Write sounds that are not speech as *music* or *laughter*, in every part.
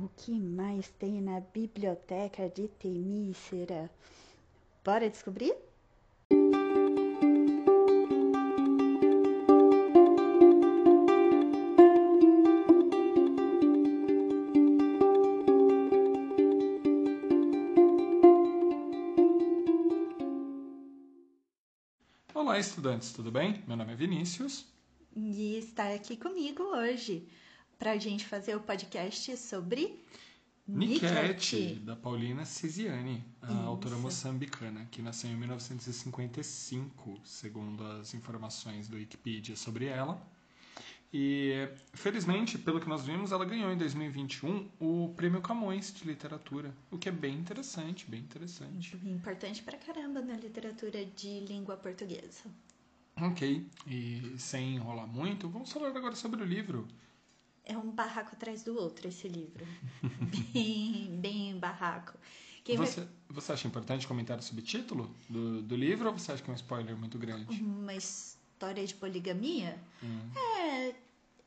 O que mais tem na biblioteca de Temícera? Bora descobrir? Olá, estudantes, tudo bem? Meu nome é Vinícius. E está aqui comigo hoje para a gente fazer o podcast sobre Niket, da Paulina Cesiani, a Isso. autora moçambicana, que nasceu em 1955, segundo as informações do Wikipedia sobre ela. E, felizmente, pelo que nós vimos, ela ganhou em 2021 o Prêmio Camões de Literatura, o que é bem interessante, bem interessante. Importante pra caramba na literatura de língua portuguesa. Ok, e sem enrolar muito, vamos falar agora sobre o livro. É um barraco atrás do outro esse livro. *laughs* bem, bem barraco. você, vai... você acha importante comentar o subtítulo do, do livro ou você acha que é um spoiler muito grande? Uma história de poligamia? Hum. É,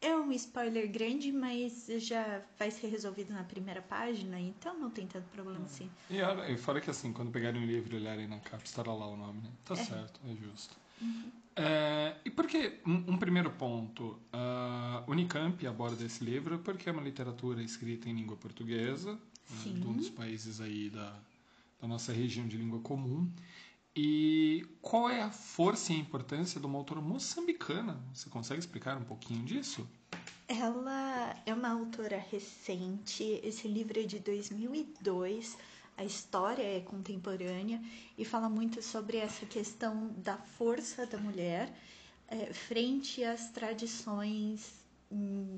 é um spoiler grande, mas já vai ser resolvido na primeira página, então não tem tanto problema assim. E, fora que assim, quando pegarem o livro e olharem na capa, estará lá o nome, né? Tá é. certo, é justo. Uhum. É, e por que, um, um primeiro ponto, a Unicamp aborda esse livro porque é uma literatura escrita em língua portuguesa, né, de um dos países aí da, da nossa região de língua comum. E qual é a força e a importância de uma autora moçambicana? Você consegue explicar um pouquinho disso? Ela é uma autora recente, esse livro é de 2002 a história é contemporânea e fala muito sobre essa questão da força da mulher é, frente às tradições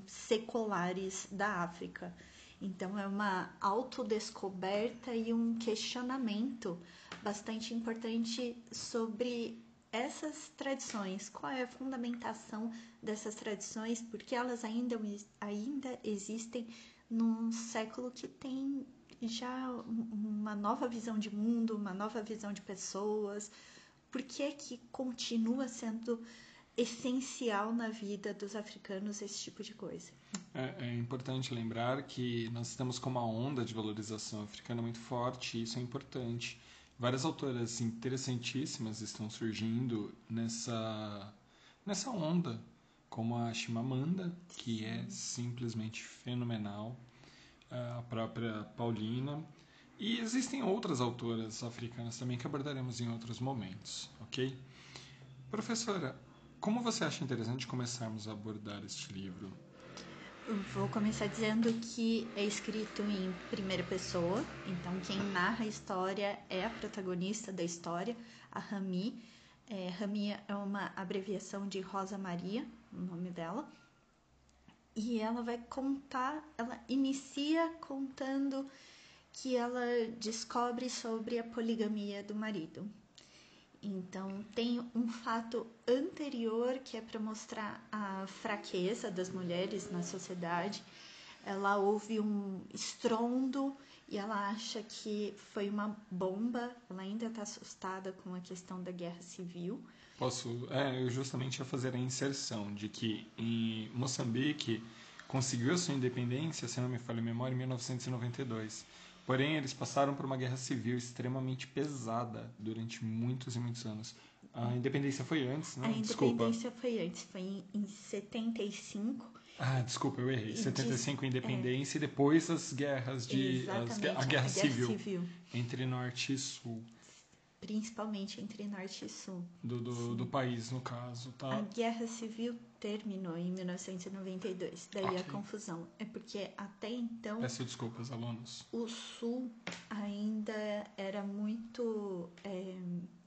seculares da África. Então, é uma autodescoberta e um questionamento bastante importante sobre essas tradições, qual é a fundamentação dessas tradições, porque elas ainda, ainda existem num século que tem já uma nova visão de mundo, uma nova visão de pessoas. Por que que continua sendo essencial na vida dos africanos esse tipo de coisa? É, é importante lembrar que nós estamos com uma onda de valorização africana muito forte e isso é importante. Várias autoras interessantíssimas estão surgindo nessa, nessa onda, como a Chimamanda, que é simplesmente fenomenal a própria Paulina. E existem outras autoras africanas também que abordaremos em outros momentos, ok? Professora, como você acha interessante começarmos a abordar este livro? Vou começar dizendo que é escrito em primeira pessoa, então quem narra a história é a protagonista da história, a Rami. É, Rami é uma abreviação de Rosa Maria, o nome dela e ela vai contar, ela inicia contando que ela descobre sobre a poligamia do marido. Então, tem um fato anterior que é para mostrar a fraqueza das mulheres na sociedade. Ela ouve um estrondo e ela acha que foi uma bomba. Ela ainda está assustada com a questão da guerra civil. Posso, é, eu justamente ia fazer a inserção de que em Moçambique conseguiu a sua independência, se não me falha a memória, em 1992. Porém, eles passaram por uma guerra civil extremamente pesada durante muitos e muitos anos. A independência foi antes, né? A independência desculpa. foi antes, foi em, em 75. Ah, desculpa, eu errei. 75 independência é. e depois as guerras de as, a, guerra, a guerra civil, civil entre norte e sul principalmente entre norte e sul. Do, do, do, país, no caso, tá? A guerra civil terminou em 1992, daí okay. a confusão. É porque até então. Peço desculpas, alunos. O sul ainda era muito é,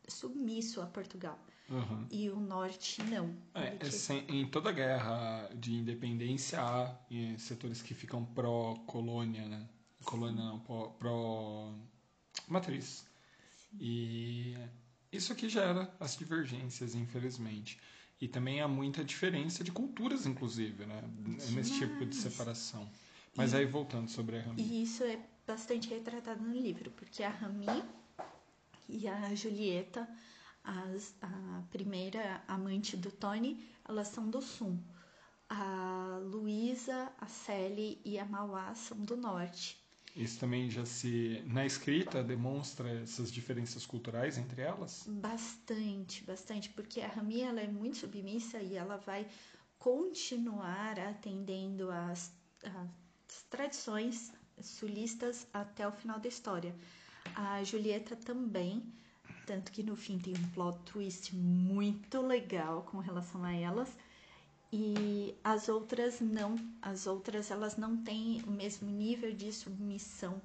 submisso a Portugal. Uhum. E o norte não. É, porque... sem, em toda guerra de independência há setores que ficam pró-colônia, né? Colônia não, pró-matriz. E isso aqui gera as divergências, infelizmente. E também há muita diferença de culturas, inclusive, né? Nesse tipo de separação. Mas e, aí, voltando sobre a Rami. E isso é bastante retratado no livro, porque a Rami e a Julieta, as, a primeira amante do Tony, elas são do Sul. A Luísa, a Sally e a Mauá são do norte. Isso também já se. Na escrita demonstra essas diferenças culturais entre elas? Bastante, bastante, porque a Rami ela é muito submissa e ela vai continuar atendendo às, às tradições sulistas até o final da história. A Julieta também, tanto que no fim tem um plot twist muito legal com relação a elas. E as outras não, as outras elas não têm o mesmo nível de submissão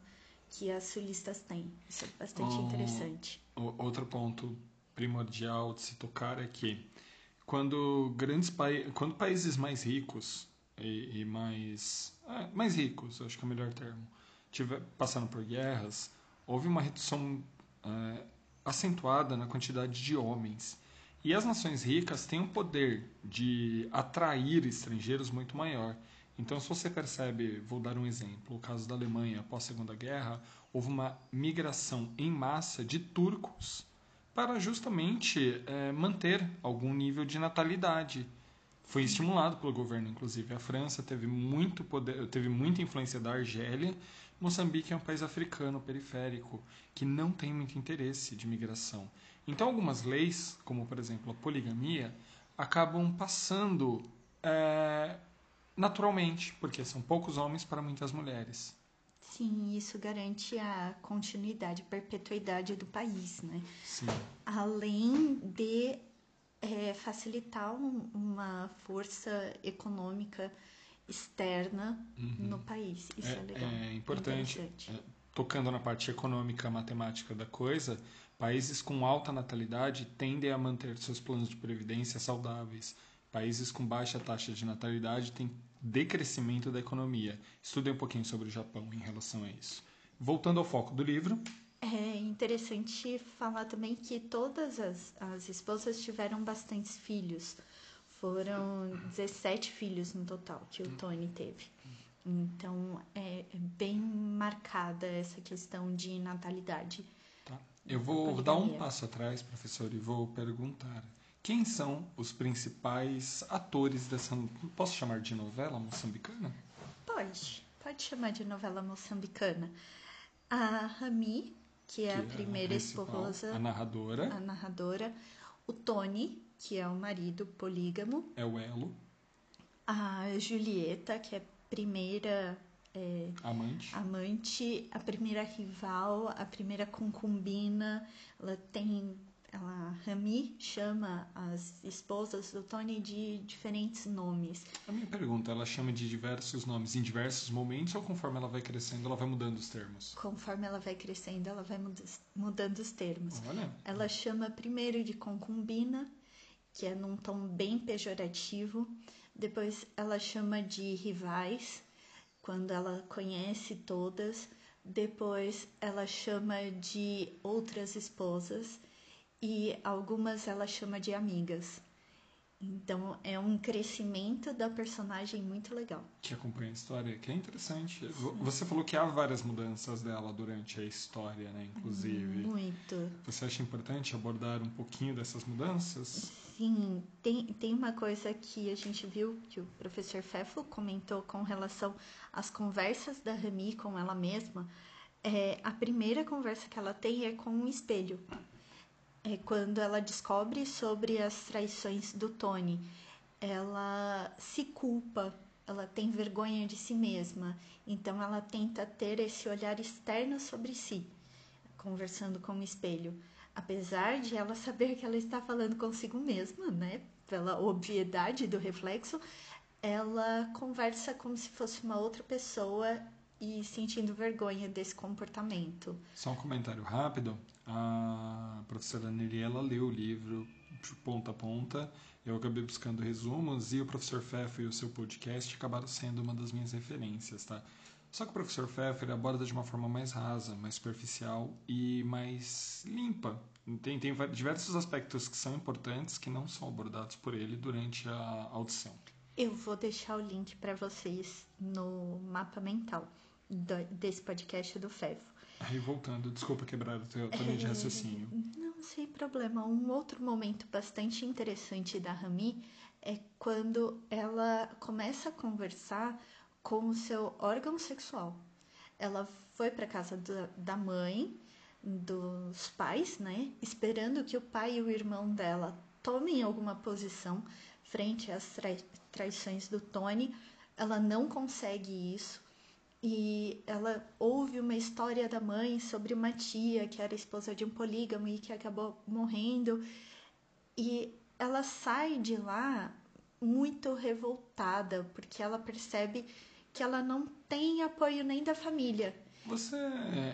que as sulistas têm. Isso é bastante um, interessante. Outro ponto primordial de se tocar é que quando grandes pa quando países mais ricos e, e mais é, mais ricos, acho que é o melhor termo, tiver passando por guerras, houve uma redução é, acentuada na quantidade de homens. E as nações ricas têm um poder de atrair estrangeiros muito maior. Então, se você percebe, vou dar um exemplo, o caso da Alemanha após a Segunda Guerra, houve uma migração em massa de turcos para justamente é, manter algum nível de natalidade. Foi estimulado pelo governo, inclusive. A França teve muito poder, teve muita influência da Argélia Moçambique é um país africano periférico que não tem muito interesse de migração. Então, algumas leis, como por exemplo a poligamia, acabam passando é, naturalmente, porque são poucos homens para muitas mulheres. Sim, isso garante a continuidade, perpetuidade do país, né? Sim. Além de é, facilitar um, uma força econômica externa uhum. no país. Isso é, é legal. É importante. É, tocando na parte econômica, matemática da coisa, países com alta natalidade tendem a manter seus planos de previdência saudáveis. Países com baixa taxa de natalidade têm decrescimento da economia. Estudei um pouquinho sobre o Japão em relação a isso. Voltando ao foco do livro. É interessante falar também que todas as, as esposas tiveram bastantes filhos. Foram 17 filhos no total que o Tony teve. Então é, é bem marcada essa questão de natalidade. Eu vou dar um passo atrás, professor, e vou perguntar: quem são os principais atores dessa. Posso chamar de novela moçambicana? Pode, pode chamar de novela moçambicana. A Rami, que é que a primeira é a esposa. A narradora. A narradora. O Tony, que é o marido polígamo. É o elo. A Julieta, que é primeira é, amante. amante, a primeira rival, a primeira concubina. Ela tem. Ela, Rami chama as esposas do Tony de diferentes nomes. A minha pergunta, ela chama de diversos nomes em diversos momentos ou conforme ela vai crescendo, ela vai mudando os termos? Conforme ela vai crescendo, ela vai mudando os termos. Olha. Ela chama primeiro de concubina, que é num tom bem pejorativo. Depois ela chama de rivais, quando ela conhece todas. Depois ela chama de outras esposas e algumas ela chama de amigas. Então é um crescimento da personagem muito legal. Que acompanha a história, que é interessante. Você falou que há várias mudanças dela durante a história, né? Inclusive. Muito. Você acha importante abordar um pouquinho dessas mudanças? Tem, tem uma coisa que a gente viu que o professor Fefo comentou com relação às conversas da Rami com ela mesma. É, a primeira conversa que ela tem é com um espelho é quando ela descobre sobre as traições do Tony. Ela se culpa, ela tem vergonha de si mesma, então ela tenta ter esse olhar externo sobre si, conversando com o espelho. Apesar de ela saber que ela está falando consigo mesma, né? Pela obviedade do reflexo, ela conversa como se fosse uma outra pessoa e sentindo vergonha desse comportamento. Só um comentário rápido. A professora Nelly, ela leu o livro de ponta a ponta. Eu acabei buscando resumos e o professor Pfeffer e o seu podcast acabaram sendo uma das minhas referências, tá? Só que o professor Pfeffer aborda de uma forma mais rasa, mais superficial e mais limpa. Tem, tem diversos aspectos que são importantes que não são abordados por ele durante a audição. Eu vou deixar o link para vocês no mapa mental do, desse podcast do FEFO. Aí voltando, desculpa quebrar o teu linha de raciocínio. Não, sem problema. Um outro momento bastante interessante da Rami é quando ela começa a conversar com o seu órgão sexual. Ela foi para casa da, da mãe, dos pais, né? Esperando que o pai e o irmão dela tomem alguma posição frente às traições do Tony. Ela não consegue isso e ela ouve uma história da mãe sobre uma tia que era esposa de um polígamo e que acabou morrendo e ela sai de lá muito revoltada porque ela percebe que ela não tem apoio nem da família. Você,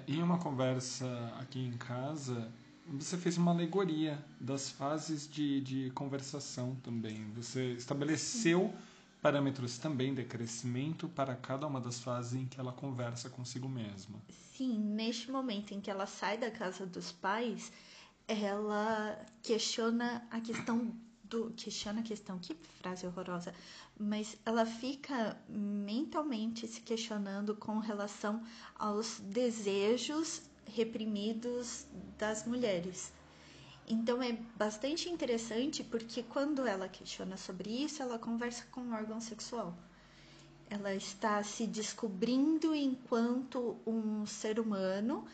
em uma conversa aqui em casa, você fez uma alegoria das fases de, de conversação também. Você estabeleceu parâmetros também de crescimento para cada uma das fases em que ela conversa consigo mesma. Sim, neste momento em que ela sai da casa dos pais, ela questiona a questão do questiona a questão, que frase horrorosa, mas ela fica mentalmente se questionando com relação aos desejos reprimidos das mulheres. Então é bastante interessante porque quando ela questiona sobre isso, ela conversa com o órgão sexual. Ela está se descobrindo enquanto um ser humano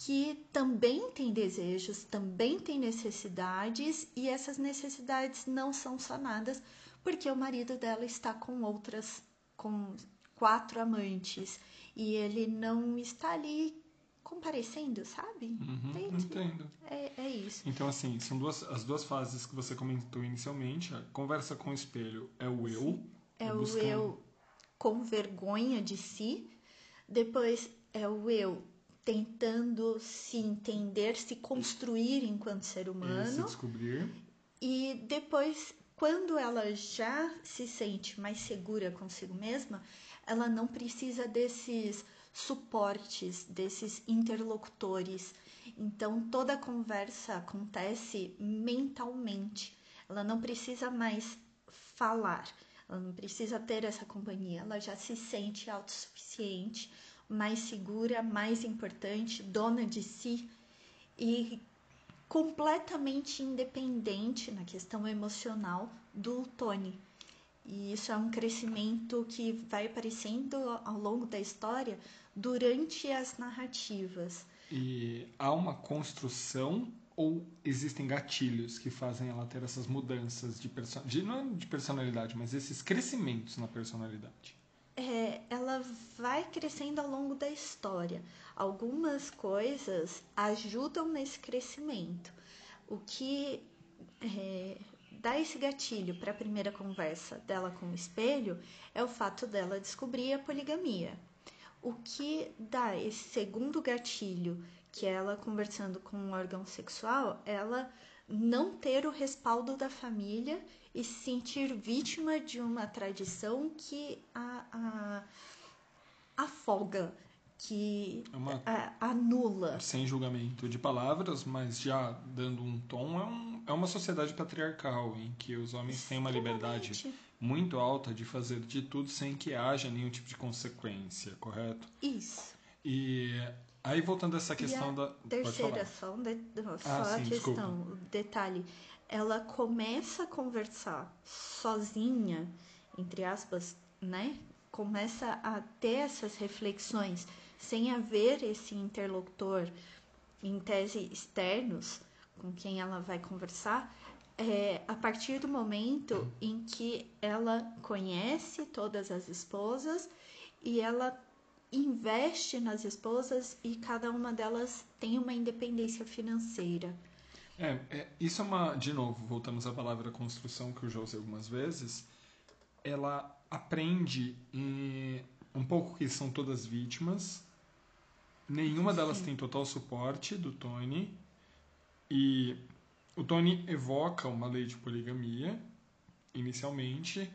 que também tem desejos, também tem necessidades e essas necessidades não são sanadas porque o marido dela está com outras, com quatro amantes e ele não está ali comparecendo, sabe? Uhum, entendo. É, é isso. Então, assim, são duas, as duas fases que você comentou inicialmente. A conversa com o espelho é o eu. Sim. É o eu com vergonha de si. Depois é o eu tentando se entender, se construir enquanto ser humano. E se descobrir. E depois, quando ela já se sente mais segura consigo mesma, ela não precisa desses suportes, desses interlocutores. Então, toda a conversa acontece mentalmente. Ela não precisa mais falar, ela não precisa ter essa companhia, ela já se sente autossuficiente mais segura, mais importante, dona de si e completamente independente na questão emocional do Tony. E isso é um crescimento que vai aparecendo ao longo da história durante as narrativas. E há uma construção ou existem gatilhos que fazem ela ter essas mudanças de, person... de não é de personalidade, mas esses crescimentos na personalidade? Ela vai crescendo ao longo da história. Algumas coisas ajudam nesse crescimento. O que é, dá esse gatilho para a primeira conversa dela com o espelho é o fato dela descobrir a poligamia. O que dá esse segundo gatilho, que é ela conversando com um órgão sexual, ela não ter o respaldo da família e se sentir vítima de uma tradição que a, a afoga, que é uma, a, anula. Sem julgamento de palavras, mas já dando um tom, é, um, é uma sociedade patriarcal em que os homens têm uma liberdade muito alta de fazer de tudo sem que haja nenhum tipo de consequência, correto? Isso. E aí voltando a essa questão da terceira só, um de, só ah, a sim, questão, desculpa. detalhe ela começa a conversar sozinha, entre aspas, né? Começa a ter essas reflexões sem haver esse interlocutor, em tese externos, com quem ela vai conversar, é, a partir do momento em que ela conhece todas as esposas e ela investe nas esposas e cada uma delas tem uma independência financeira. É, é, isso é uma. De novo, voltamos à palavra construção que eu já usei algumas vezes. Ela aprende em, um pouco que são todas vítimas. Nenhuma delas Sim. tem total suporte do Tony. E o Tony evoca uma lei de poligamia, inicialmente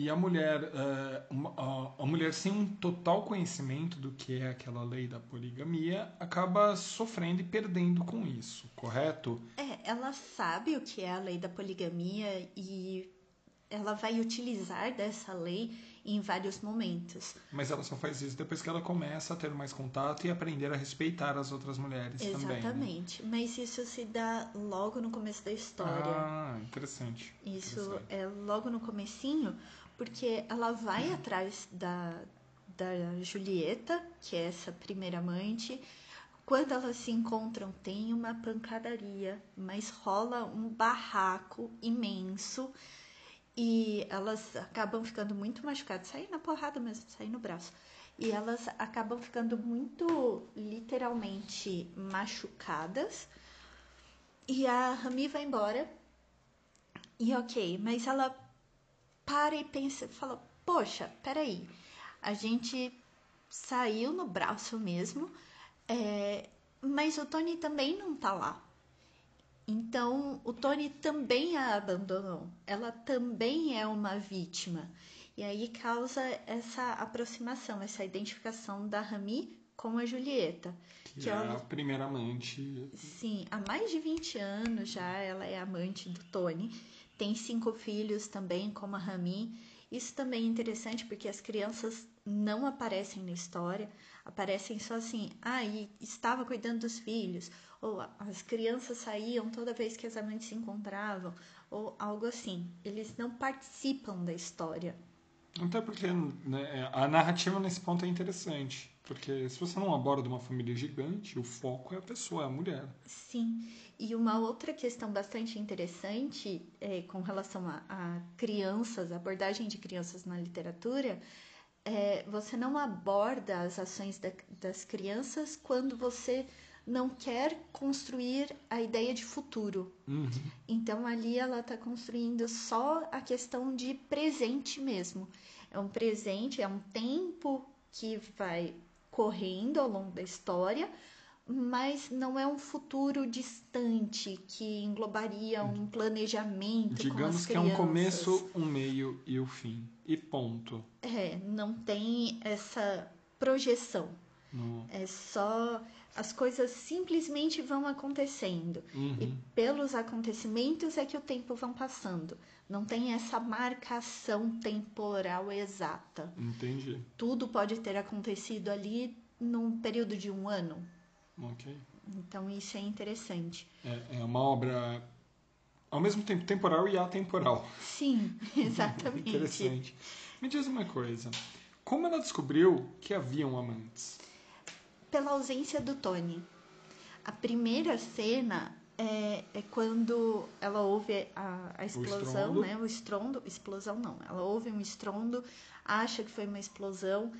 e a mulher, uh, a mulher sem um total conhecimento do que é aquela lei da poligamia, acaba sofrendo e perdendo com isso, correto? É, ela sabe o que é a lei da poligamia e ela vai utilizar dessa lei em vários momentos. Mas ela só faz isso depois que ela começa a ter mais contato e aprender a respeitar as outras mulheres Exatamente. também. né? Exatamente. Mas isso se dá logo no começo da história. Ah, interessante. Isso interessante. é logo no comecinho, porque ela vai atrás da, da Julieta, que é essa primeira amante. Quando elas se encontram, tem uma pancadaria, mas rola um barraco imenso e elas acabam ficando muito machucadas, saem na porrada mesmo, saem no braço. E elas acabam ficando muito literalmente machucadas. E a Rami vai embora. E ok, mas ela para e pensa, fala: Poxa, peraí, a gente saiu no braço mesmo, é, mas o Tony também não tá lá. Então, o Tony também a abandonou. Ela também é uma vítima. E aí causa essa aproximação, essa identificação da Rami com a Julieta. Que, que é ela, a primeira amante. Sim, há mais de 20 anos já ela é amante do Tony. Tem cinco filhos também, como a Rami. Isso também é interessante porque as crianças não aparecem na história, aparecem só assim, ah, e estava cuidando dos filhos, ou as crianças saíam toda vez que as amantes se encontravam, ou algo assim. Eles não participam da história. Até porque né, a narrativa nesse ponto é interessante. Porque se você não aborda uma família gigante, o foco é a pessoa, é a mulher. Sim. E uma outra questão bastante interessante é, com relação a, a crianças, a abordagem de crianças na literatura, é, você não aborda as ações da, das crianças quando você não quer construir a ideia de futuro. Uhum. Então ali ela está construindo só a questão de presente mesmo. É um presente, é um tempo que vai correndo ao longo da história, mas não é um futuro distante que englobaria um planejamento Digamos que é um começo, um meio e o fim. E ponto. É, não tem essa projeção. É só as coisas simplesmente vão acontecendo. Uhum. E pelos acontecimentos é que o tempo vão passando. Não tem essa marcação temporal exata. Entendi. Tudo pode ter acontecido ali num período de um ano. Ok. Então isso é interessante. É, é uma obra ao mesmo tempo temporal e atemporal. Sim, *laughs* exatamente. Interessante. Me diz uma coisa. Como ela descobriu que haviam amantes? Pela ausência do Tony. A primeira cena é, é quando ela ouve a, a explosão, o né? O estrondo. Explosão não. Ela ouve um estrondo, acha que foi uma explosão.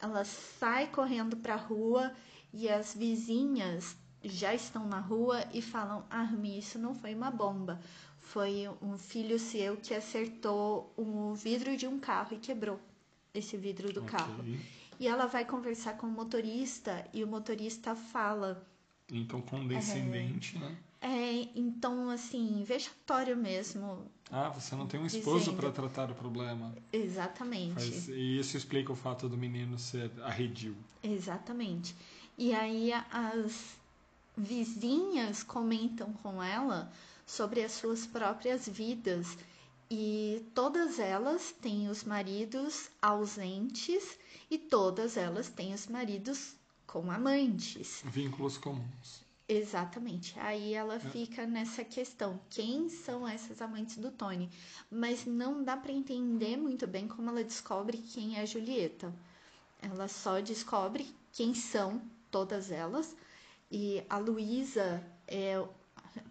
Ela sai correndo para a rua e as vizinhas já estão na rua e falam: Armi, isso não foi uma bomba. Foi um filho seu que acertou o vidro de um carro e quebrou esse vidro do Ok. carro. E ela vai conversar com o motorista e o motorista fala: Então, condescendente, né? é, então, assim, vexatório mesmo. Ah, você não tem um esposo Dizendo. para tratar o problema. Exatamente. Faz- e isso explica o fato do menino ser arredio. Exatamente. E aí as vizinhas comentam com ela sobre as suas próprias vidas e todas elas têm os maridos ausentes e todas elas têm os maridos com amantes. Vínculos comuns. Exatamente. Aí ela fica nessa questão: quem são essas amantes do Tony? Mas não dá para entender muito bem como ela descobre quem é a Julieta. Ela só descobre quem são todas elas. E a Luísa é,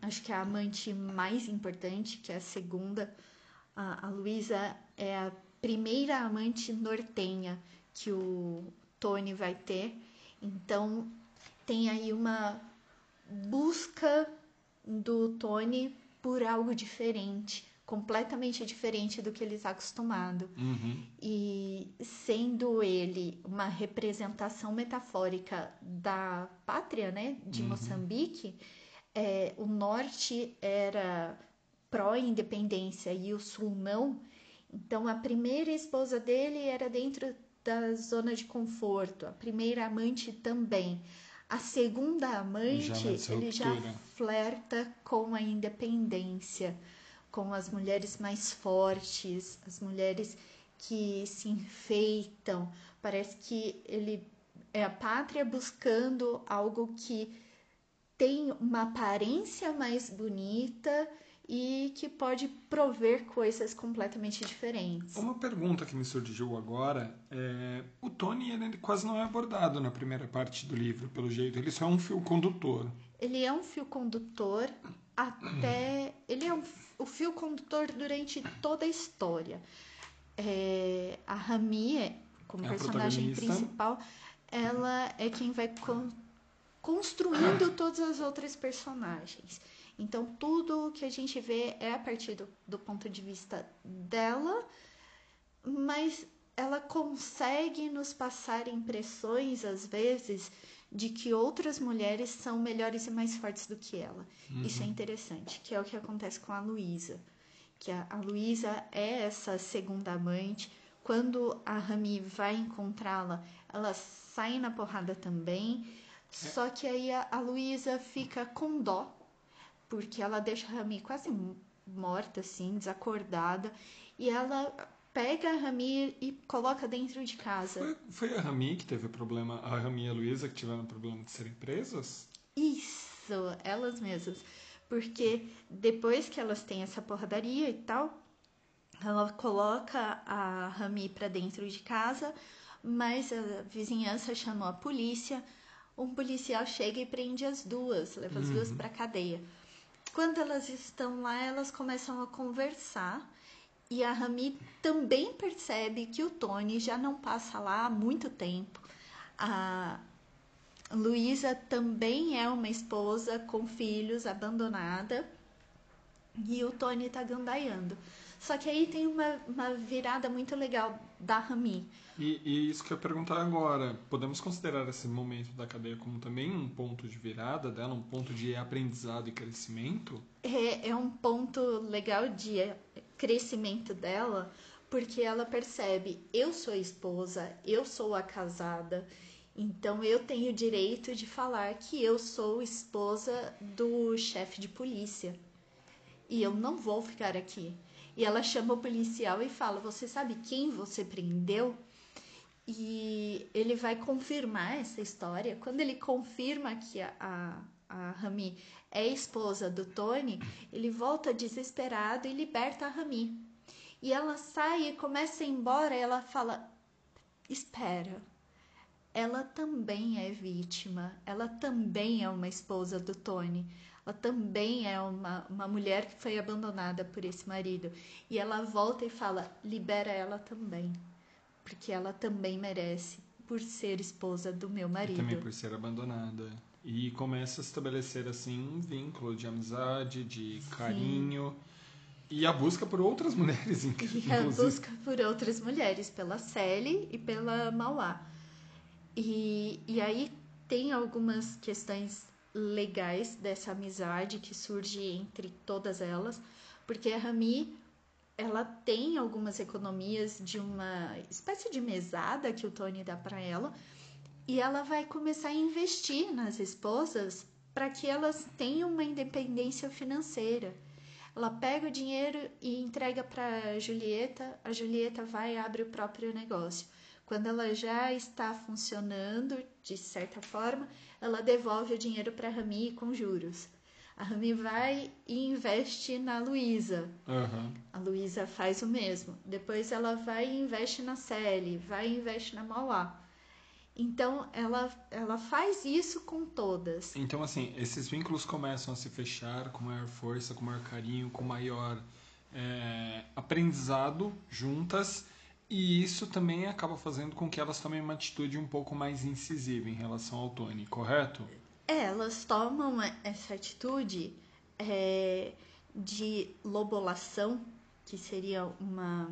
acho que é a amante mais importante, que é a segunda. A, a Luísa é a primeira amante nortenha que o Tony vai ter. Então tem aí uma busca do Tony por algo diferente, completamente diferente do que ele está acostumado. Uhum. E sendo ele uma representação metafórica da pátria, né, de Uhum. Moçambique, é, o norte era pró-independência e o sul não. Então a primeira esposa dele era dentro da zona de conforto, a primeira amante também. A segunda amante, Já ele já flerta com a independência, com as mulheres mais fortes, as mulheres que se enfeitam, parece que ele é a pátria buscando algo que tem uma aparência mais bonita e que pode prover coisas completamente diferentes. Uma pergunta que me surgiu agora é: o Tony ele quase não é abordado na primeira parte do livro, pelo jeito, ele só é um fio condutor. Ele é um fio condutor até. *clears throat* Ele é um, o fio condutor durante toda a história. É, a Rami, como é personagem principal, ela é quem vai con construindo *clears throat* todas as outras personagens. Então, tudo que a gente vê é a partir do, do ponto de vista dela, mas ela consegue nos passar impressões, às vezes, de que outras mulheres são melhores e mais fortes do que ela. Uhum. Isso é interessante, que é o que acontece com a Luísa. Que a, a Luísa é essa segunda amante. Quando a Rami vai encontrá-la, ela sai na porrada também. É. Só que aí a, a Luísa fica com dó porque ela deixa a Rami quase morta, assim, desacordada, e ela pega a Rami e coloca dentro de casa. Foi, foi a Rami que teve o problema, a Rami e a Luísa que tiveram o problema de serem presas? Isso, elas mesmas. Porque depois que elas têm essa porradaria e tal, ela coloca a Rami para dentro de casa, mas a vizinhança chamou a polícia. Um policial chega e prende as duas, leva as uhum. duas para cadeia. Quando elas estão lá, elas começam a conversar e a Rami também percebe que o Tony já não passa lá há muito tempo. A Luísa também é uma esposa com filhos, abandonada, e o Tony está gandaiando. Só que aí tem uma, uma virada muito legal da Rami. E, e, isso que eu ia perguntar agora, podemos considerar esse momento da cadeia como também um ponto de virada dela, um ponto de aprendizado e crescimento? É, é um ponto legal de crescimento dela, porque ela percebe, eu sou a esposa, eu sou a casada, então eu tenho o direito de falar que eu sou esposa do chefe de polícia. E eu não vou ficar aqui. E ela chama o policial e fala: Você sabe quem você prendeu? E ele vai confirmar essa história. Quando ele confirma que a, a, a Rami é esposa do Tony, ele volta desesperado e liberta a Rami. E ela sai e começa a ir embora. E ela fala: Espera, ela também é vítima, ela também é uma esposa do Tony ela também é uma, uma mulher que foi abandonada por esse marido. E ela volta e fala: libera ela também, porque ela também merece, por ser esposa do meu marido. E também por ser abandonada. E começa a estabelecer assim um vínculo de amizade, de carinho. Sim. E a busca por outras *laughs* mulheres, inclusive. E a busca por outras mulheres, pela Sally e pela Mauá. E, e aí tem algumas questões legais dessa amizade que surge entre todas elas, porque a Rami ela tem algumas economias de uma espécie de mesada que o Tony dá para ela e ela vai começar a investir nas esposas para que elas tenham uma independência financeira. Ela pega o dinheiro e entrega para Julieta, a Julieta vai e abre o próprio negócio. Quando ela já está funcionando de certa forma, ela devolve o dinheiro para a Rami com juros. A Rami vai e investe na Luísa. Uhum. A Luísa faz o mesmo. Depois ela vai e investe na Sally, vai e investe na Mauá. Então ela, ela faz isso com todas. Então, assim, esses vínculos começam a se fechar com maior força, com maior carinho, com maior é, aprendizado juntas e isso também acaba fazendo com que elas tomem uma atitude um pouco mais incisiva em relação ao Tony, correto? É, elas tomam essa atitude é, de lobolação, que seria uma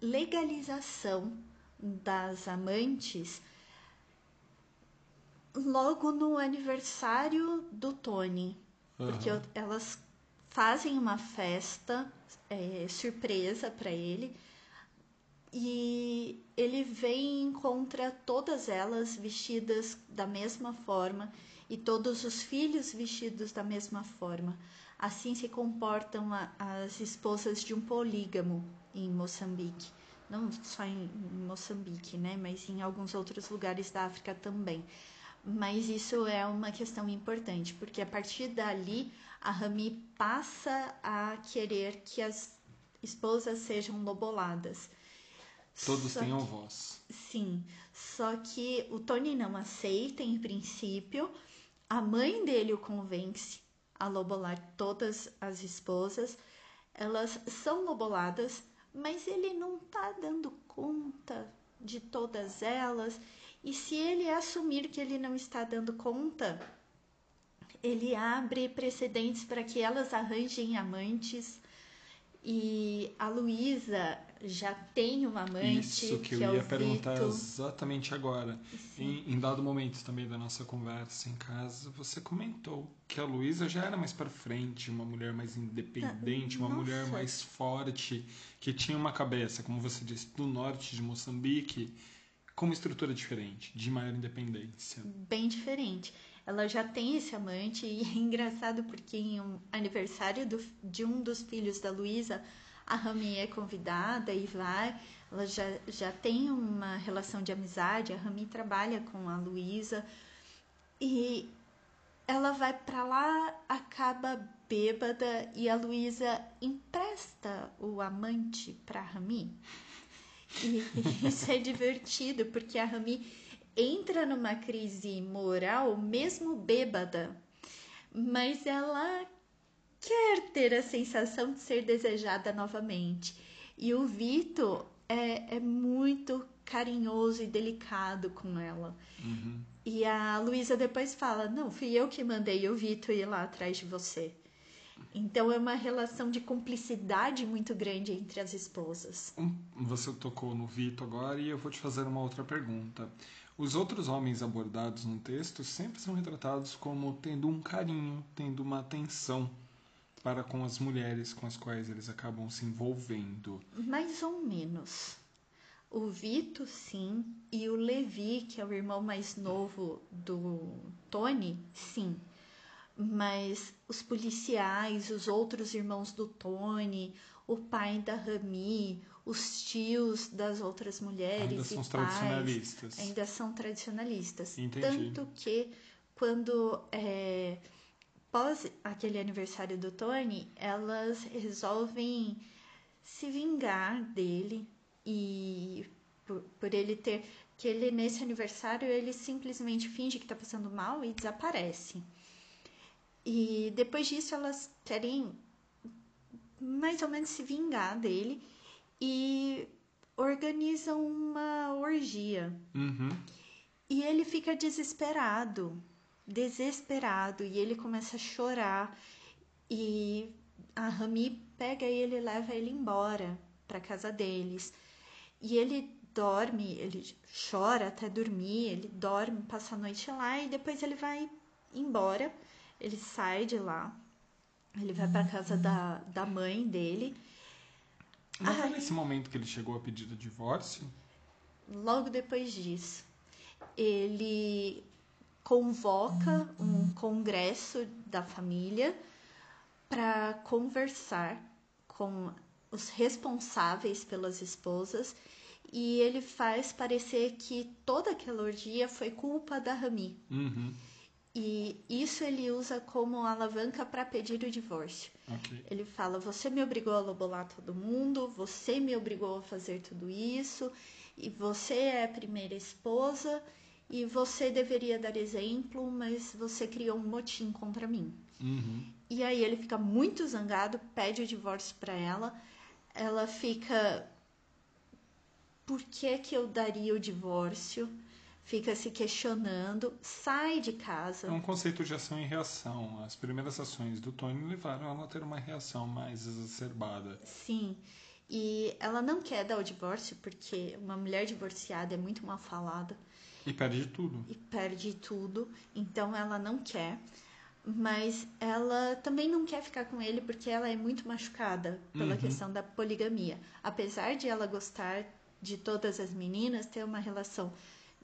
legalização das amantes, logo no aniversário do Tony. Uhum. Porque elas fazem uma festa é, surpresa para ele e ele vem e encontra todas elas vestidas da mesma forma e todos os filhos vestidos da mesma forma. Assim se comportam a, as esposas de um polígamo em Moçambique. não só em Moçambique, né, mas em alguns outros lugares da África também. Mas isso é uma questão importante, porque a partir dali a Rami passa a querer que as esposas sejam loboladas. Todos só tenham que, voz. Sim, só que o Tony não aceita em princípio. A mãe dele o convence a lobolar todas as esposas. Elas são loboladas, mas ele não está dando conta de todas elas. E se ele assumir que ele não está dando conta, ele abre precedentes para que elas arranjem amantes. E a Luísa já tem uma amante. Isso que, que eu é ia perguntar Vito. exatamente agora. Em, em, dado momento também da nossa conversa em casa, você comentou que a Luísa já era mais para frente, uma mulher mais independente, uma nossa. mulher mais forte, que tinha uma cabeça, como você disse, do norte de Moçambique, com uma estrutura diferente, de maior independência. Bem diferente ela já tem esse amante e é *laughs* engraçado porque em um aniversário do, de um dos filhos da Luísa, a Rami é convidada e vai. Ela já, já tem uma relação de amizade, a Rami trabalha com a Luísa e ela vai para lá, acaba bêbada e a Luísa empresta o amante para Rami. E *laughs* isso é divertido porque a Rami entra numa crise moral, mesmo bêbada, mas ela quer ter a sensação de ser desejada novamente. E o Vito é, é muito carinhoso e delicado com ela. Uhum. E a Luísa depois fala: Não, fui eu que mandei o Vito ir lá atrás de você. Então é uma relação de cumplicidade muito grande entre as esposas. Você tocou no Vito agora e eu vou te fazer uma outra pergunta. Os outros homens abordados no texto sempre são retratados como tendo um carinho, tendo uma atenção para com as mulheres com as quais eles acabam se envolvendo. Mais ou menos. O Vito, sim, e o Levi, que é o irmão mais novo do Tony, sim. Mas os policiais, os outros irmãos do Tony, o pai da Rami, os tios das outras mulheres ainda são tradicionalistas. ainda são tradicionalistas. Entendi. Tanto que quando é, pós aquele aniversário do Tony, elas resolvem se vingar dele e por, por ele ter que ele nesse aniversário ele simplesmente finge que está passando mal e desaparece. E depois disso elas querem mais ou menos se vingar dele e organizam uma orgia. Uhum. E ele fica desesperado, desesperado, e ele começa a chorar. E a Rami pega ele e leva ele embora para casa deles. E ele dorme, ele chora até dormir, ele dorme, passa a noite lá e depois ele vai embora. Ele sai de lá, ele vai para casa da, da mãe dele não foi nesse momento que ele chegou a pedir o divórcio? Logo depois disso, ele convoca um congresso da família para conversar com os responsáveis pelas esposas e ele faz parecer que toda aquela orgia foi culpa da Rami. Uhum. E isso ele usa como alavanca para pedir o divórcio. Okay. Ele fala: Você me obrigou a lobolar todo mundo, você me obrigou a fazer tudo isso, e você é a primeira esposa, e você deveria dar exemplo, mas você criou um motim contra mim. Uhum. E aí ele fica muito zangado, pede o divórcio para ela. Ela fica: Por que, que eu daria o divórcio? fica se questionando, sai de casa. É um conceito de ação e reação. As primeiras ações do Tony levaram ela a ter uma reação mais exacerbada. Sim. E ela não quer dar o divórcio porque uma mulher divorciada é muito mal falada. E perde tudo. E perde tudo. Então ela não quer. Mas ela também não quer ficar com ele porque ela é muito machucada pela uhum. questão da poligamia. Apesar de ela gostar de todas as meninas, ter uma relação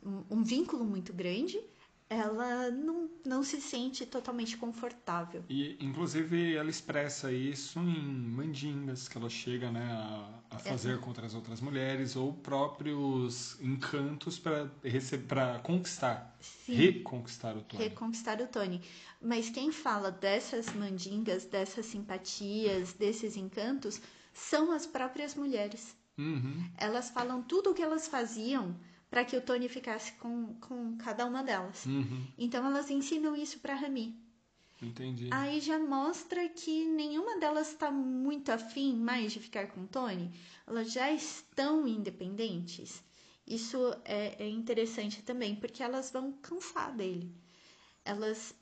um, um vínculo muito grande, ela não, não se sente totalmente confortável. E, inclusive, ela expressa isso em mandingas que ela chega né, a, a fazer é. contra as outras mulheres ou próprios encantos para conquistar, Sim. reconquistar o Tony. Reconquistar o Tony. Mas quem fala dessas mandingas, dessas simpatias, desses encantos, são as próprias mulheres. Uhum. Elas falam tudo o que elas faziam para que o Tony ficasse com, com cada uma delas. Uhum. Então elas ensinam isso para Rami. Entendi. Aí já mostra que nenhuma delas está muito afim mais de ficar com o Tony. Elas já estão independentes. Isso é, é interessante também, porque elas vão cansar dele. Elas,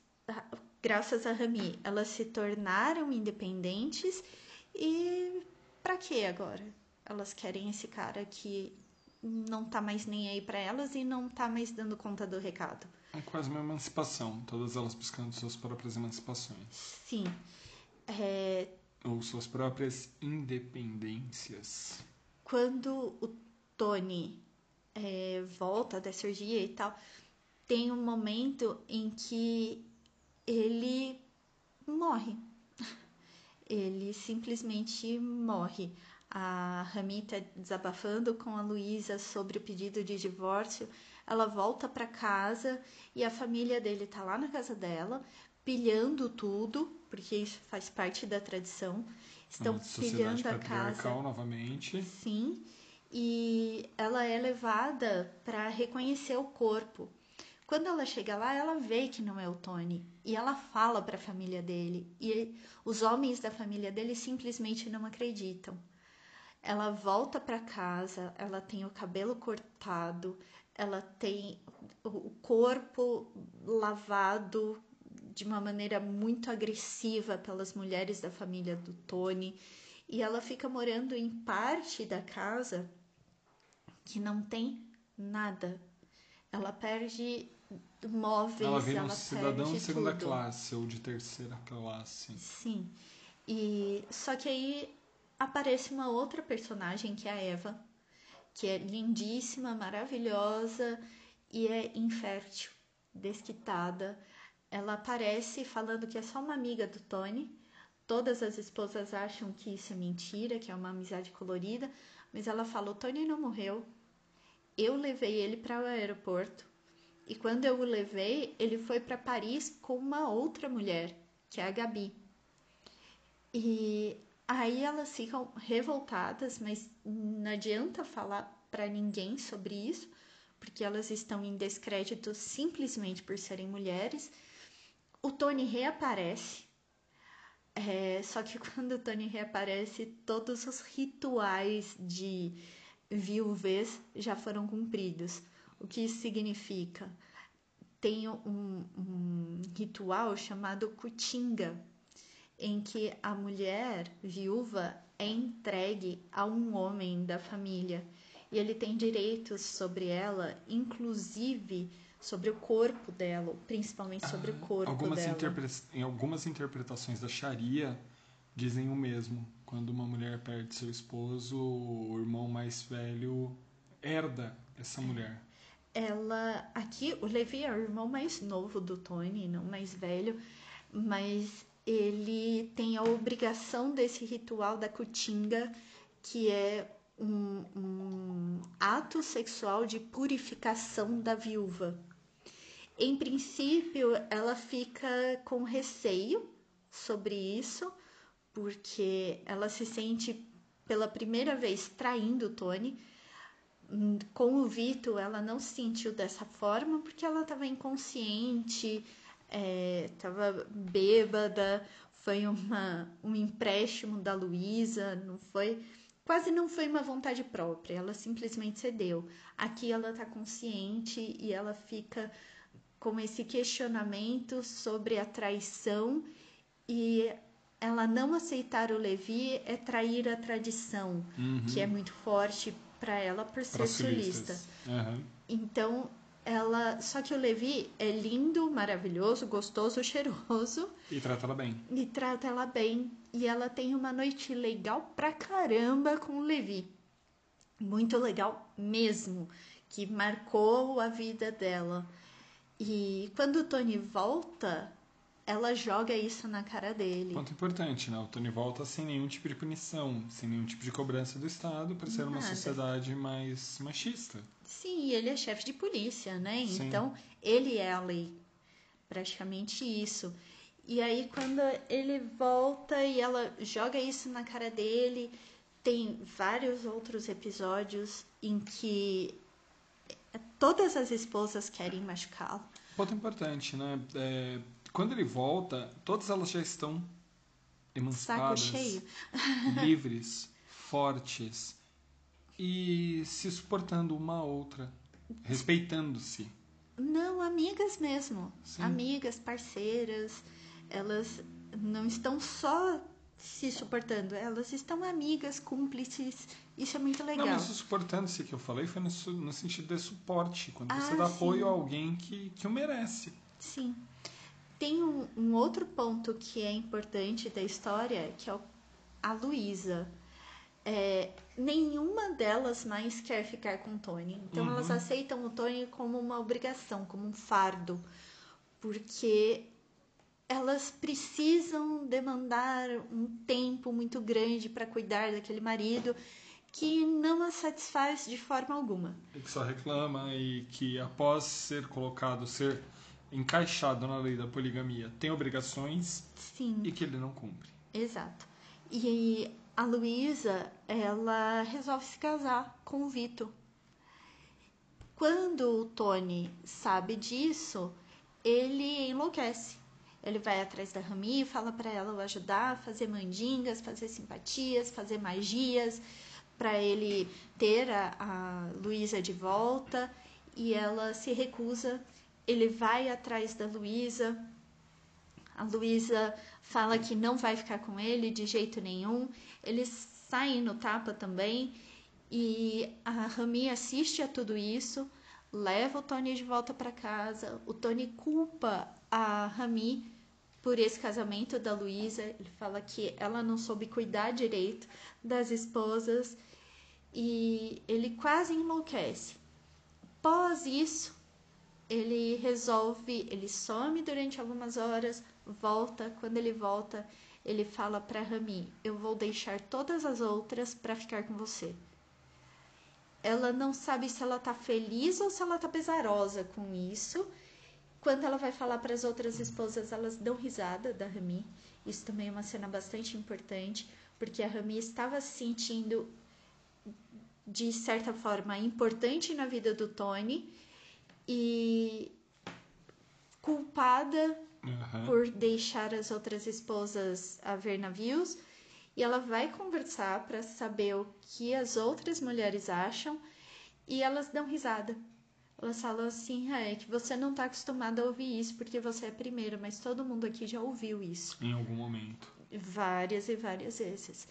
graças a Rami, elas se tornaram independentes e para que agora? Elas querem esse cara que não tá mais nem aí para elas e não tá mais dando conta do recado. É quase uma emancipação, todas elas buscando suas próprias emancipações. Sim. É... Ou suas próprias independências. Quando o Tony é, volta da cirurgia e tal, tem um momento em que ele morre. *laughs* Ele simplesmente morre a Rami tá desabafando com a Luísa sobre o pedido de divórcio. Ela volta para casa e a família dele tá lá na casa dela, pilhando tudo, porque isso faz parte da tradição. Estão pilhando a casa. novamente. Sim. E ela é levada para reconhecer o corpo. Quando ela chega lá, ela vê que não é o Tony e ela fala para a família dele. E os homens da família dele simplesmente não acreditam. Ela volta para casa, ela tem o cabelo cortado, ela tem o corpo lavado de uma maneira muito agressiva pelas mulheres da família do Tony, e ela fica morando em parte da casa que não tem nada. Ela perde móveis, ela vira um cidadão de segunda tudo. classe ou de terceira classe. Sim. E só que aí aparece uma outra personagem que é a Eva, que é lindíssima, maravilhosa e é infértil, desquitada. Ela aparece falando que é só uma amiga do Tony. Todas as esposas acham que isso é mentira, que é uma amizade colorida, mas ela fala: o Tony não morreu. Eu levei ele para o aeroporto e quando eu o levei, ele foi para Paris com uma outra mulher, que é a Gabi. E Aí elas ficam revoltadas, mas não adianta falar para ninguém sobre isso, porque elas estão em descrédito simplesmente por serem mulheres. O Tony reaparece, é, só que *laughs* quando o Tony reaparece, todos os rituais de viuvez já foram cumpridos. O que isso significa? Tem um, um ritual chamado Kutinga, em que a mulher viúva é entregue a um homem da família e ele tem direitos sobre ela, inclusive sobre o corpo dela, principalmente sobre ah, o corpo algumas dela. Em algumas interpretações da Sharia dizem o mesmo. Quando uma mulher perde seu esposo, o irmão mais velho herda essa mulher. Ela aqui o Levi é o irmão mais novo do Tony, não mais velho, mas ele tem a obrigação desse ritual da cutinga, que é um, um ato sexual de purificação da viúva. Em princípio, ela fica com receio sobre isso, porque ela se sente pela primeira vez traindo o Tony. Com o Vito, ela não se sentiu dessa forma porque ela estava inconsciente, é, bêbada, foi uma, um empréstimo da Luísa, não foi. Quase não foi uma vontade própria, ela simplesmente cedeu. Aqui ela está consciente e ela fica com esse questionamento sobre a traição e ela não aceitar o Levi é trair a tradição, uhum. que é muito forte para ela por ser sulista. Uhum. Então ela. Só que o Levi é lindo, maravilhoso, gostoso, *laughs* cheiroso. E trata ela bem. E trata ela bem. E ela tem uma noite legal pra caramba com o Levi. Muito legal mesmo. Que marcou a vida dela. E quando o Tony volta, ela joga isso na cara dele. Ponto importante, né? O Tony volta sem nenhum tipo de punição, sem nenhum tipo de cobrança do Estado para ser uma sociedade mais machista. Sim, ele é chefe de polícia, né? Sim. Então, ele é a lei. Praticamente isso. E aí, quando ele volta e ela joga isso na cara dele, tem vários outros episódios em que todas as esposas querem machucá-lo. Ponto importante, né? É, quando ele volta, todas elas já estão Saco emancipadas, cheio. livres, fortes e se suportando uma a outra, respeitando-se. Não, amigas mesmo. Sim. Amigas, parceiras. Elas não estão só se suportando, elas estão amigas, cúmplices. Isso é muito legal. Não, mas o suportando-se que eu falei foi no, no sentido de suporte, quando Ah, você dá apoio sim. a alguém que, que o merece. Sim. Tem um, um outro ponto que é importante da história, que é o- a Luísa. É, nenhuma delas mais quer ficar com o Tony. Então Uhum. elas aceitam o Tony como uma obrigação, como um fardo. Porque elas precisam demandar um tempo muito grande para cuidar daquele marido que não as satisfaz de forma alguma. E que só reclama e que após ser colocado, ser encaixado na lei da poligamia, tem obrigações Sim. e que ele não cumpre. Exato. E a Luísa, ela resolve se casar com o Vito. Quando o Tony sabe disso, ele enlouquece. Ele vai atrás da Rami, fala para ela o ajudar a fazer mandingas, fazer simpatias, fazer magias, para ele ter a, a Luísa de volta. E ela se recusa. Ele vai atrás da Luísa, a Luísa fala que não vai ficar com ele de jeito nenhum. Eles saem no tapa também. E a Rami assiste a tudo isso, leva o Tony de volta para casa. O Tony culpa a Rami por esse casamento da Luísa. Ele fala que ela não soube cuidar direito das esposas e ele quase enlouquece. Após isso, ele resolve, ele some durante algumas horas, volta. Quando ele volta, ele fala para Rami: "Eu vou deixar todas as outras para ficar com você". Ela não sabe se ela tá feliz ou se ela tá pesarosa com isso. Quando ela vai falar para as outras esposas, elas dão risada da Rami. Isso também é uma cena bastante importante, porque a Rami estava se sentindo de certa forma importante na vida do Tony e culpada Aham. por deixar as outras esposas a ver navios e ela vai conversar para saber o que as outras mulheres acham e elas dão risada. Elas falam assim, ah, é que você não tá acostumada a ouvir isso porque você é a primeira, mas todo mundo aqui já ouviu isso Em algum momento. várias e várias vezes.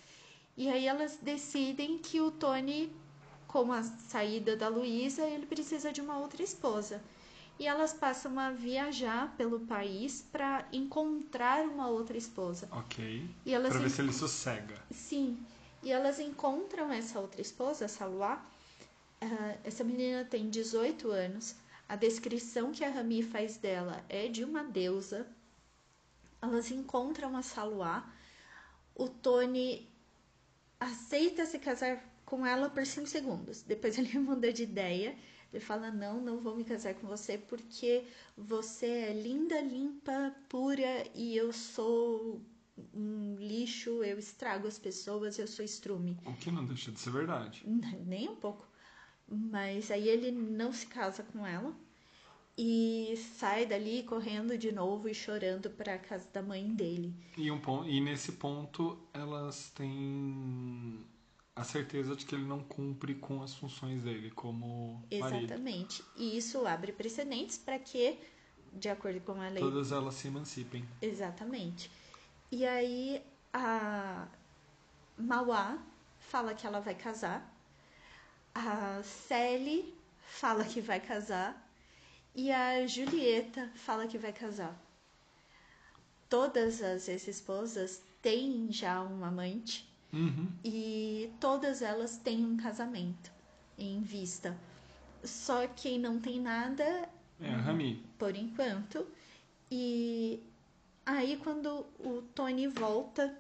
E aí elas decidem que o Tony, com a saída da Luísa, ele precisa de uma outra esposa. E elas passam a viajar pelo país para encontrar uma outra esposa. Ok. E elas Pra ver se ele sossega. Sim. E elas encontram essa outra esposa, essa Luá. Ah, essa menina tem 18 anos. A descrição que a Rami faz dela é de uma deusa. Elas encontram a Saluá. O Tony aceita se casar com ela por 5 segundos. Depois *laughs* ele muda de ideia. Ele fala: Não, não vou me casar com você porque você é linda, limpa, pura e eu sou um lixo, eu estrago as pessoas, eu sou estrume. O que não deixa de ser verdade. Nem um pouco. Mas aí ele não se casa com ela e sai dali correndo de novo e chorando para a casa da mãe dele. E, um pon- e nesse ponto elas têm a certeza de que ele não cumpre com as funções dele como marido. Exatamente. E isso abre precedentes para que, de acordo com a lei, Todas elas se emancipem. Exatamente. E aí a Mauá fala que ela vai casar. A Sally fala que vai casar. E a Julieta fala que vai casar. Todas as ex-esposas têm já um amante Uhum. e todas elas têm um casamento em vista. Só quem não tem nada É, a Rami. por enquanto. E aí quando o Tony volta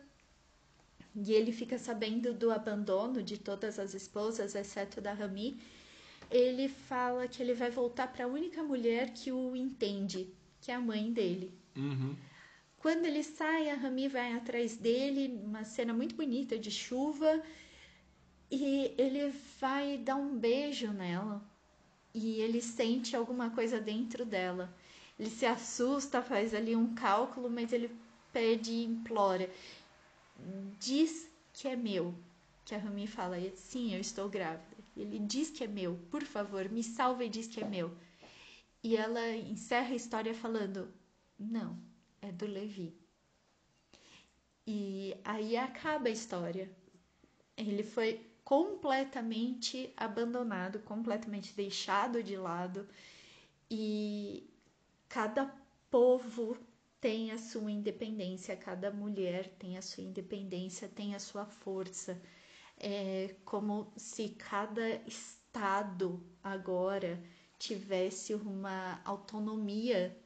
e ele fica sabendo do abandono de todas as esposas, exceto da Rami, ele fala que ele vai voltar para a única mulher que o entende, que é a mãe dele. Uhum. Quando ele sai, a Rami vai atrás dele, uma cena muito bonita de chuva, e ele vai dar um beijo nela. E ele sente alguma coisa dentro dela. Ele se assusta, faz ali um cálculo, mas ele pede e implora. Diz que é meu. Que a Rami fala, sim, eu estou grávida. Ele diz que é meu, por favor, me salva e diz que é meu. E ela encerra a história falando, não, é do Levi. E aí acaba a história. Ele foi completamente abandonado, completamente deixado de lado e cada povo tem a sua independência, cada mulher tem a sua independência, tem a sua força. É como se cada estado agora tivesse uma autonomia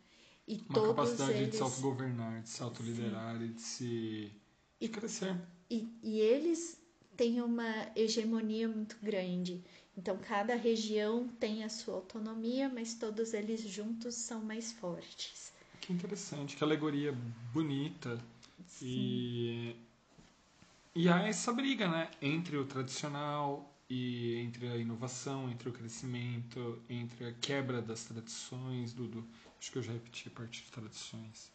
e Uma todos capacidade eles de se autogovernar, de se autoliderar e de se de crescer. E, e eles têm uma hegemonia muito grande. Então, cada região tem a sua autonomia, mas todos eles juntos são mais fortes. Que interessante, que alegoria bonita. E, e há essa briga, né? Entre o tradicional e entre a inovação, entre o crescimento, entre a quebra das tradições, do, do acho que eu já repeti a parte de tradições.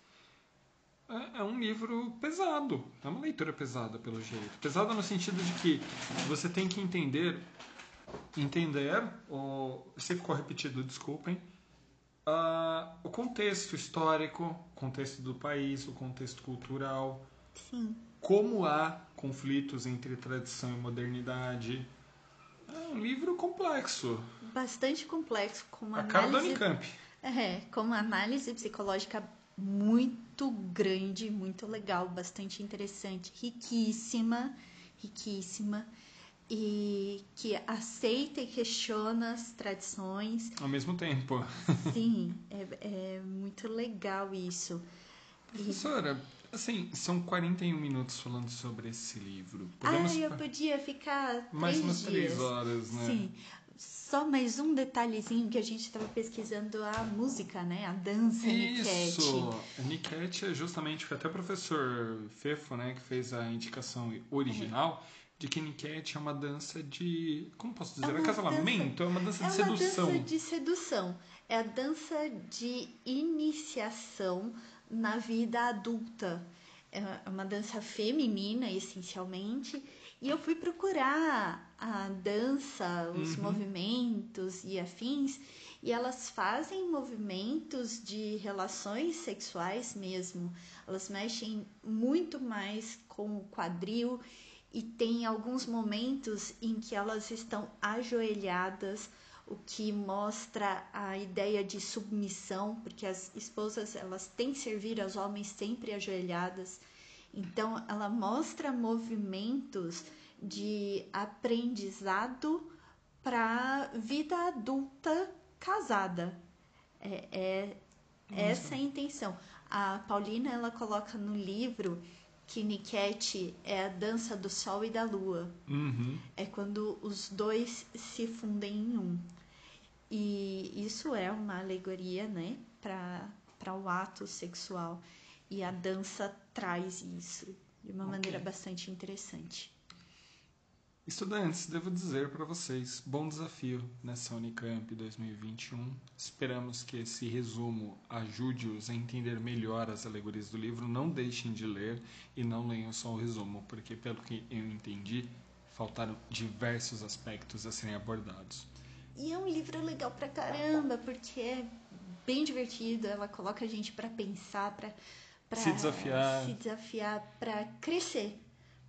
É, é um livro pesado, é uma leitura pesada pelo jeito. Pesada no sentido de que você tem que entender, entender, ou se ficou repetido, desculpem, ah, o contexto histórico, o contexto do país, o contexto cultural, Sim. como há conflitos entre tradição e modernidade. É um livro complexo. Bastante complexo, com uma A análise, Unicamp. É, com uma análise psicológica muito grande, muito legal, bastante interessante, riquíssima, riquíssima, e que aceita e questiona as tradições. Ao mesmo tempo. *laughs* Sim, é, é muito legal isso. E, Professora, assim, são 41 minutos falando sobre esse livro. Podemos ai, eu podia ficar mais três umas três horas, né? Sim. Só mais um detalhezinho que a gente estava pesquisando a música, né? A dança Niket. Isso! Niket é justamente, foi até o professor Fefo, né, que fez a indicação original de que Niket é uma dança de. Como posso dizer? É É, uma casamento? É uma dança É de uma sedução. dança de sedução. É a dança de iniciação na vida adulta. É uma dança feminina, essencialmente. E eu fui procurar a dança, os Uhum. movimentos e afins, e elas fazem movimentos de relações sexuais mesmo. Elas mexem muito mais com o quadril e tem alguns momentos em que elas estão ajoelhadas, o que mostra a ideia de submissão, porque as esposas elas têm que servir aos homens sempre ajoelhadas. Então ela mostra movimentos de aprendizado para vida adulta casada. É, é essa é a intenção. A Paulina ela coloca no livro que Niket é a dança do sol e da lua. Uhum. É quando os dois se fundem em um. E isso é uma alegoria, né, para o ato sexual. E a dança traz isso de uma Ok. maneira bastante interessante. Estudantes, devo dizer para vocês, bom desafio nessa Unicamp 2021. Esperamos que esse resumo ajude-os a entender melhor as alegorias do livro. Não deixem de ler e não leiam só o resumo, porque, pelo que eu entendi, faltaram diversos aspectos a serem abordados. E é um livro legal pra caramba, porque é bem divertido, ela coloca a gente pra pensar, pra, pra Se desafiar. se desafiar, pra crescer.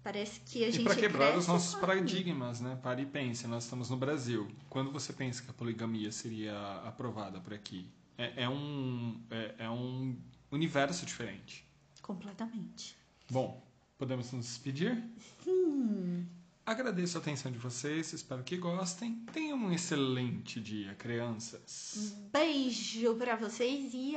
Parece que a E gente para quebrar os nossos paradigmas, né? Pare e pense, nós estamos no Brasil. Quando você pensa que a poligamia seria aprovada por aqui? É, é um, é, é um universo diferente. Completamente. Bom, podemos nos despedir? Hum, Agradeço a atenção de vocês, espero que gostem. Tenham um excelente dia, crianças. Beijo para vocês e